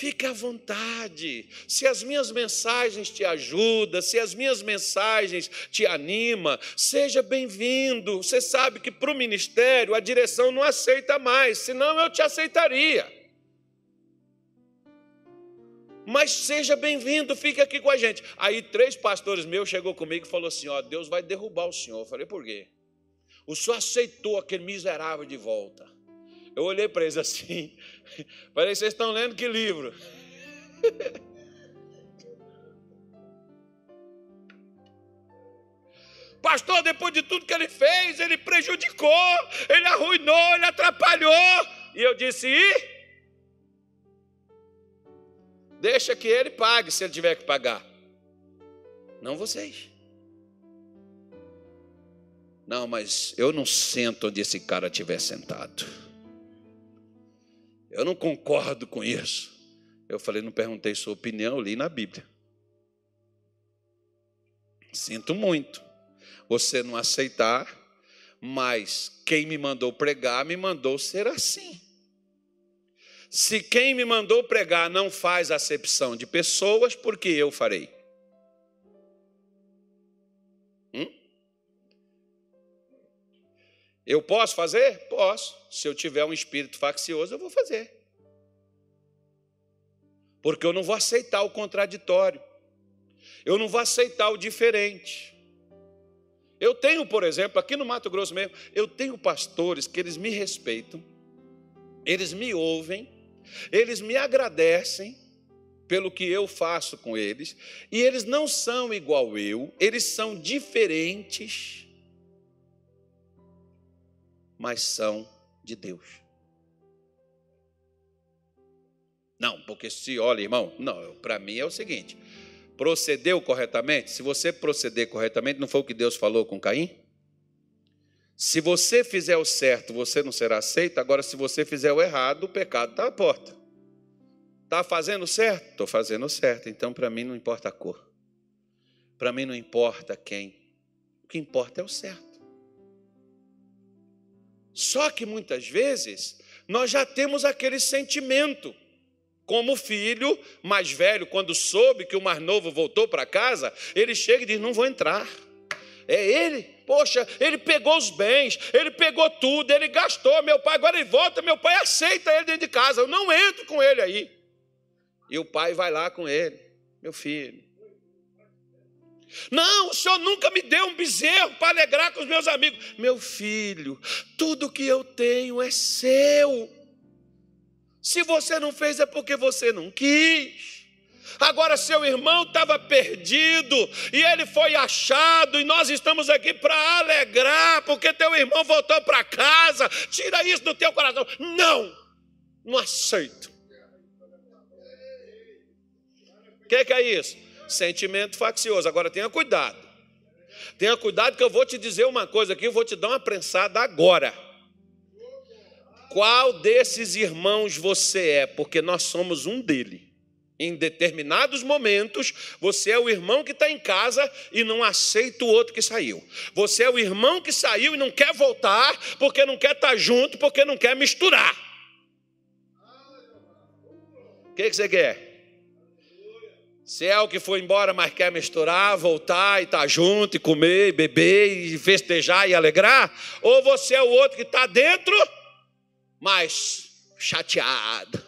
Speaker 1: Fique à vontade. Se as minhas mensagens te ajudam, se as minhas mensagens te animam, seja bem-vindo. Você sabe que para o ministério a direção não aceita mais, senão eu te aceitaria. Mas seja bem-vindo, fique aqui com a gente. Aí três pastores meus chegou comigo e falou assim: ó, Deus vai derrubar o senhor. Eu falei, por quê? O senhor aceitou aquele miserável de volta. Eu olhei para eles assim, falei, vocês estão lendo que livro? Pastor, depois de tudo que ele fez, ele prejudicou, ele arruinou, ele atrapalhou. E eu disse: e? Deixa que ele pague se ele tiver que pagar. Não vocês. Não, mas eu não sento onde esse cara estiver sentado. Eu não concordo com isso. Eu falei, não perguntei sua opinião, li na Bíblia. Sinto muito você não aceitar, mas quem me mandou pregar me mandou ser assim. Se quem me mandou pregar não faz acepção de pessoas, por que eu farei? Eu posso fazer? Posso. Se eu tiver um espírito faccioso, eu vou fazer. Porque eu não vou aceitar o contraditório. Eu não vou aceitar o diferente. Eu tenho, por exemplo, aqui no Mato Grosso mesmo, eu tenho pastores que eles me respeitam, eles me ouvem, eles me agradecem pelo que eu faço com eles, e eles não são igual eu, eles são diferentes mas são de Deus. Não, porque se olha, irmão, não, para mim é o seguinte: procedeu corretamente? Se você proceder corretamente, não foi o que Deus falou com Caim? Se você fizer o certo, você não será aceito. Agora, se você fizer o errado, o pecado está à porta. Está fazendo certo? Estou fazendo certo. Então, para mim, não importa a cor. Para mim não importa quem, o que importa é o certo. Só que muitas vezes nós já temos aquele sentimento. Como o filho mais velho, quando soube que o mais novo voltou para casa, ele chega e diz: Não vou entrar. É ele, poxa, ele pegou os bens, ele pegou tudo, ele gastou. Meu pai, agora ele volta, meu pai aceita ele dentro de casa. Eu não entro com ele aí. E o pai vai lá com ele, meu filho. Não, o senhor nunca me deu um bezerro para alegrar com os meus amigos. Meu filho, tudo que eu tenho é seu. Se você não fez, é porque você não quis. Agora, seu irmão estava perdido e ele foi achado, e nós estamos aqui para alegrar, porque teu irmão voltou para casa. Tira isso do teu coração. Não, não aceito. O que, que é isso? Sentimento faccioso. Agora tenha cuidado. Tenha cuidado que eu vou te dizer uma coisa aqui, eu vou te dar uma prensada agora. Qual desses irmãos você é? Porque nós somos um dele. Em determinados momentos, você é o irmão que está em casa e não aceita o outro que saiu. Você é o irmão que saiu e não quer voltar porque não quer estar tá junto, porque não quer misturar. O que, que você quer? Se é o que foi embora, mas quer misturar, voltar e estar tá junto, e comer, e beber, e festejar e alegrar, ou você é o outro que está dentro mas chateado,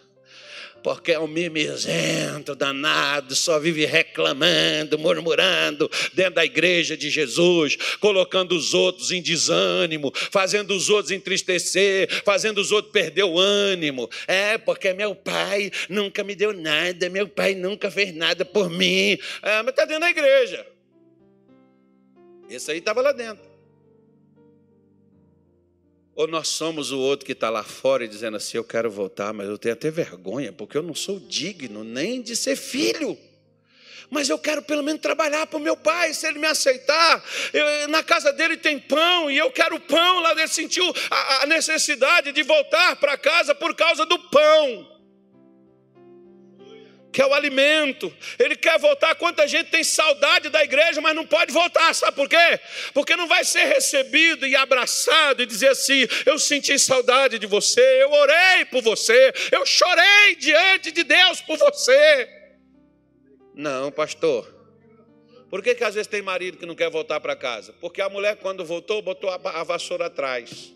Speaker 1: porque é um mimizento danado, só vive reclamando, murmurando dentro da igreja de Jesus, colocando os outros em desânimo, fazendo os outros entristecer, fazendo os outros perder o ânimo. É, porque meu pai nunca me deu nada, meu pai nunca fez nada por mim. É, mas está dentro da igreja. Esse aí estava lá dentro. Ou nós somos o outro que está lá fora e dizendo assim: Eu quero voltar, mas eu tenho até vergonha, porque eu não sou digno nem de ser filho. Mas eu quero pelo menos trabalhar para o meu pai, se ele me aceitar. Eu, na casa dele tem pão e eu quero pão. Lá ele sentiu a, a necessidade de voltar para casa por causa do pão que é o alimento. Ele quer voltar. Quanta gente tem saudade da igreja, mas não pode voltar. Sabe por quê? Porque não vai ser recebido e abraçado e dizer assim: Eu senti saudade de você, eu orei por você, eu chorei diante de Deus por você. Não, pastor. Por que, que às vezes tem marido que não quer voltar para casa? Porque a mulher, quando voltou, botou a vassoura atrás.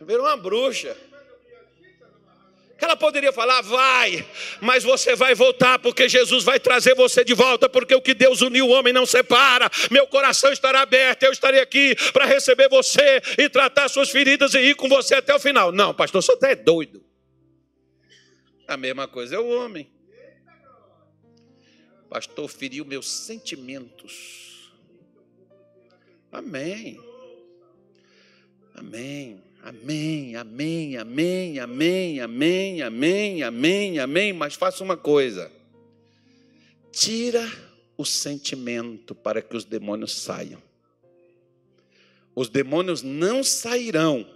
Speaker 1: Virou uma bruxa ela poderia falar, vai, mas você vai voltar, porque Jesus vai trazer você de volta, porque o que Deus uniu, o homem não separa. Meu coração estará aberto, eu estarei aqui para receber você e tratar suas feridas e ir com você até o final. Não, pastor, você até é doido. A mesma coisa é o homem. Pastor, feriu meus sentimentos. Amém. Amém. Amém, amém, amém, amém, amém, amém, amém, amém. Mas faça uma coisa: tira o sentimento para que os demônios saiam. Os demônios não sairão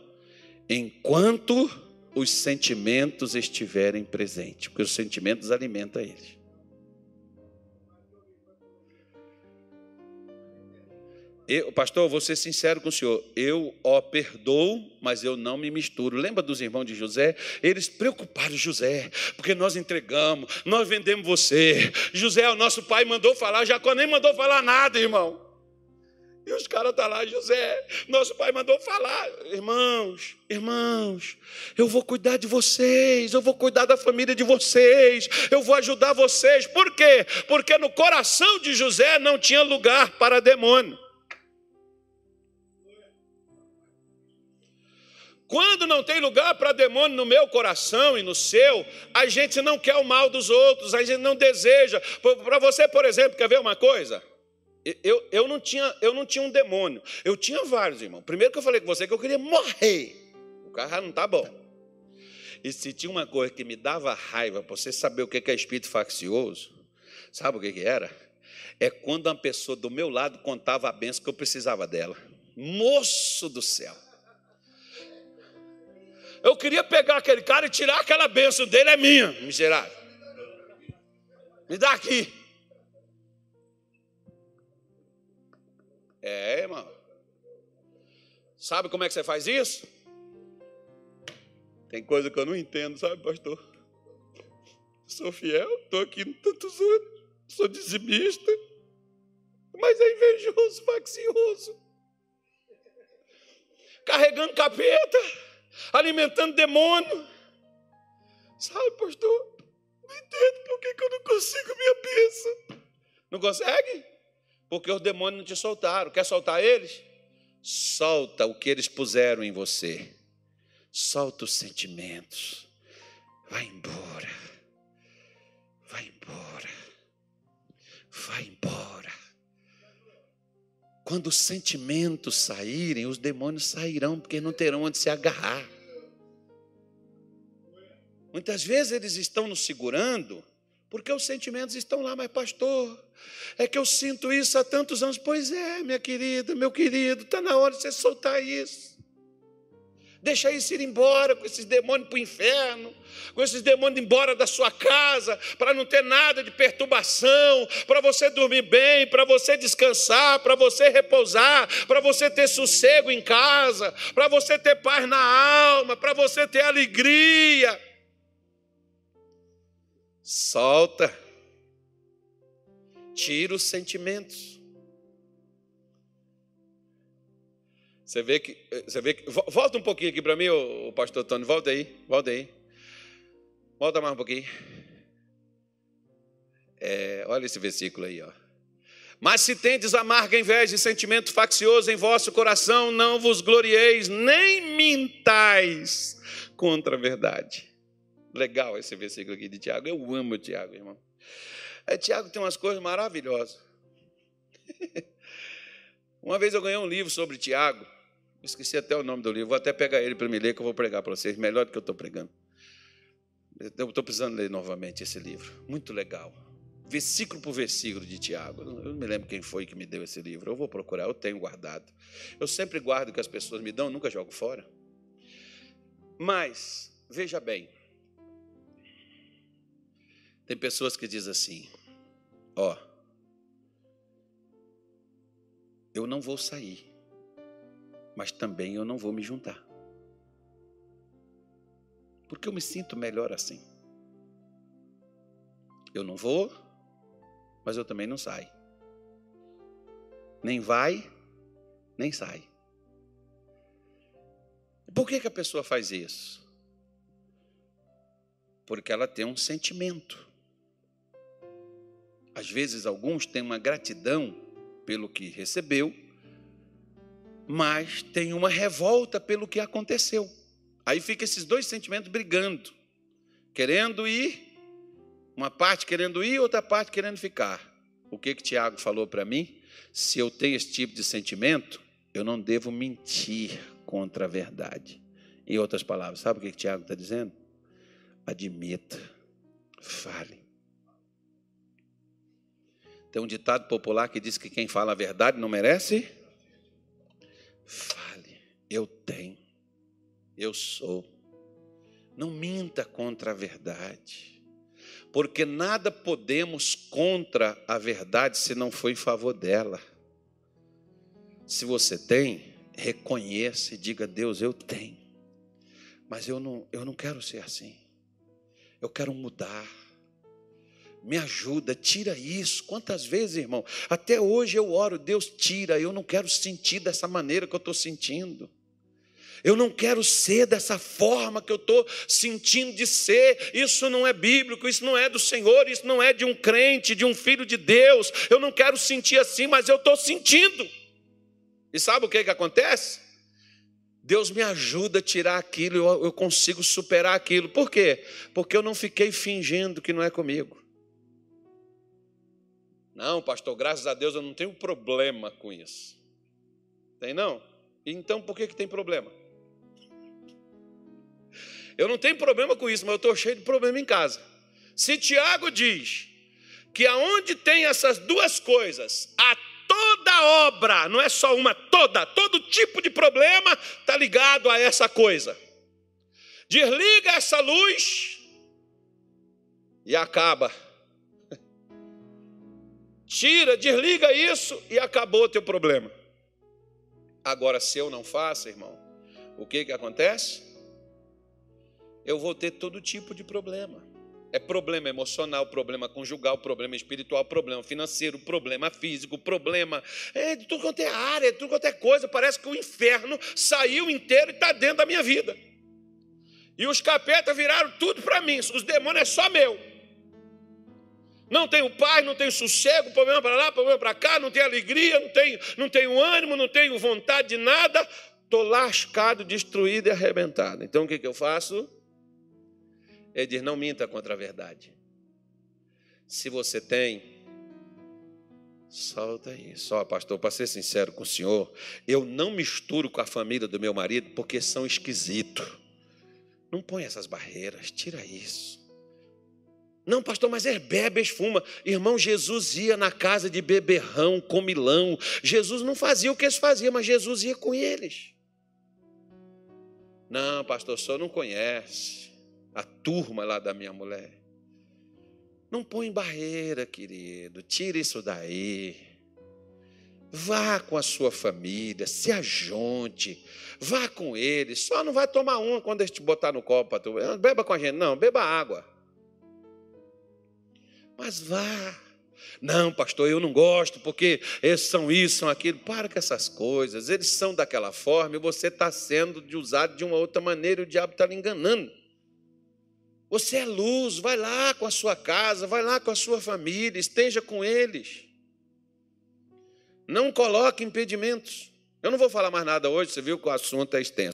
Speaker 1: enquanto os sentimentos estiverem presentes, porque os sentimentos alimentam eles. Eu, pastor, vou ser sincero com o senhor. Eu ó perdoo, mas eu não me misturo. Lembra dos irmãos de José? Eles preocuparam José, porque nós entregamos, nós vendemos você. José, o nosso pai, mandou falar. Jacó nem mandou falar nada, irmão. E os caras estão tá lá, José, nosso pai mandou falar. Irmãos, irmãos, eu vou cuidar de vocês, eu vou cuidar da família de vocês, eu vou ajudar vocês. Por quê? Porque no coração de José não tinha lugar para demônio. Quando não tem lugar para demônio no meu coração e no seu, a gente não quer o mal dos outros, a gente não deseja. Para você, por exemplo, quer ver uma coisa? Eu, eu, não tinha, eu não tinha um demônio, eu tinha vários, irmão. Primeiro que eu falei com você que eu queria morrer. O carro não está bom. E se tinha uma coisa que me dava raiva, para você saber o que é espírito faccioso, sabe o que era? É quando uma pessoa do meu lado contava a benção que eu precisava dela. Moço do céu. Eu queria pegar aquele cara e tirar aquela bênção dele, é minha, miserável. Me dá aqui. É, irmão. Sabe como é que você faz isso? Tem coisa que eu não entendo, sabe, pastor? Sou fiel, estou aqui tantos anos, sou dizimista, mas é invejoso, faccioso, carregando capeta alimentando demônio. Sabe, pastor? Não entendo por que, eu não consigo minha bênção. Não consegue? Porque os demônios não te soltaram. Quer soltar eles? Solta o que eles puseram em você. Solta os sentimentos. Vai embora. Vai embora. Vai embora. Quando os sentimentos saírem, os demônios sairão, porque não terão onde se agarrar. Muitas vezes eles estão nos segurando porque os sentimentos estão lá, mas pastor, é que eu sinto isso há tantos anos. Pois é, minha querida, meu querido, está na hora de você soltar isso. Deixa isso ir embora com esses demônios para o inferno, com esses demônios embora da sua casa, para não ter nada de perturbação, para você dormir bem, para você descansar, para você repousar, para você ter sossego em casa, para você ter paz na alma, para você ter alegria solta, tira os sentimentos. Você vê que, você vê que, volta um pouquinho aqui para mim, o pastor Tony, volta aí, volta aí, volta mais um pouquinho. É, olha esse versículo aí, ó. Mas se tendes amarga inveja e sentimento faccioso em vosso coração, não vos glorieis, nem mintais contra a verdade. Legal esse versículo aqui de Tiago. Eu amo o Tiago, irmão. É, Tiago tem umas coisas maravilhosas. Uma vez eu ganhei um livro sobre Tiago. Esqueci até o nome do livro. Vou até pegar ele para me ler, que eu vou pregar para vocês. Melhor do que eu estou pregando. Eu estou precisando ler novamente esse livro. Muito legal. Versículo por versículo de Tiago. Eu não me lembro quem foi que me deu esse livro. Eu vou procurar, eu tenho guardado. Eu sempre guardo o que as pessoas me dão, nunca jogo fora. Mas, veja bem, tem pessoas que dizem assim: ó, eu não vou sair, mas também eu não vou me juntar. Porque eu me sinto melhor assim. Eu não vou, mas eu também não saio. Nem vai, nem sai. Por que, que a pessoa faz isso? Porque ela tem um sentimento. Às vezes, alguns têm uma gratidão pelo que recebeu, mas tem uma revolta pelo que aconteceu. Aí fica esses dois sentimentos brigando, querendo ir, uma parte querendo ir, outra parte querendo ficar. O que que Tiago falou para mim? Se eu tenho esse tipo de sentimento, eu não devo mentir contra a verdade. Em outras palavras, sabe o que, que Tiago está dizendo? Admita, fale. Tem um ditado popular que diz que quem fala a verdade não merece. Fale, eu tenho, eu sou. Não minta contra a verdade, porque nada podemos contra a verdade se não for em favor dela. Se você tem, reconheça e diga: Deus, eu tenho, mas eu não, eu não quero ser assim, eu quero mudar me ajuda, tira isso. Quantas vezes, irmão? Até hoje eu oro, Deus tira, eu não quero sentir dessa maneira que eu estou sentindo. Eu não quero ser dessa forma que eu estou sentindo de ser. Isso não é bíblico, isso não é do Senhor, isso não é de um crente, de um filho de Deus. Eu não quero sentir assim, mas eu estou sentindo. E sabe o que, que acontece? Deus me ajuda a tirar aquilo, eu, eu consigo superar aquilo. Por quê? Porque eu não fiquei fingindo que não é comigo. Não, pastor, graças a Deus eu não tenho problema com isso. Tem não? Então por que, que tem problema? Eu não tenho problema com isso, mas eu estou cheio de problema em casa. Se Tiago diz que aonde tem essas duas coisas, a toda obra, não é só uma, toda, todo tipo de problema está ligado a essa coisa. Desliga essa luz e acaba Tira, desliga isso e acabou o teu problema. Agora, se eu não faço, irmão, o que, que acontece? Eu vou ter todo tipo de problema. É problema emocional, problema conjugal, problema espiritual, problema financeiro, problema físico, problema é, de tudo quanto é área, de tudo quanto é coisa. Parece que o inferno saiu inteiro e está dentro da minha vida. E os capetas viraram tudo para mim. Os demônios é só meu. Não tenho paz, não tenho sossego, problema para lá, problema para cá, não tenho alegria, não tenho, não tenho ânimo, não tenho vontade de nada. Estou lascado, destruído e arrebentado. Então o que, que eu faço? Ele diz: não minta contra a verdade. Se você tem, solta aí. Só, pastor, para ser sincero com o senhor, eu não misturo com a família do meu marido porque são esquisitos. Não põe essas barreiras, tira isso. Não, pastor, mas é bebe, esfuma. Irmão, Jesus ia na casa de beberrão, comilão. Jesus não fazia o que eles faziam, mas Jesus ia com eles. Não, pastor, senhor não conhece a turma lá da minha mulher. Não põe barreira, querido. Tira isso daí. Vá com a sua família, se ajunte, vá com eles. Só não vai tomar uma quando eles te botar no copo. Beba com a gente, não, beba água. Mas vá. Não, pastor, eu não gosto, porque eles são isso, são aquilo. Para com essas coisas. Eles são daquela forma e você está sendo usado de uma outra maneira e o diabo está lhe enganando. Você é luz, vai lá com a sua casa, vai lá com a sua família, esteja com eles. Não coloque impedimentos. Eu não vou falar mais nada hoje, você viu que o assunto é extenso.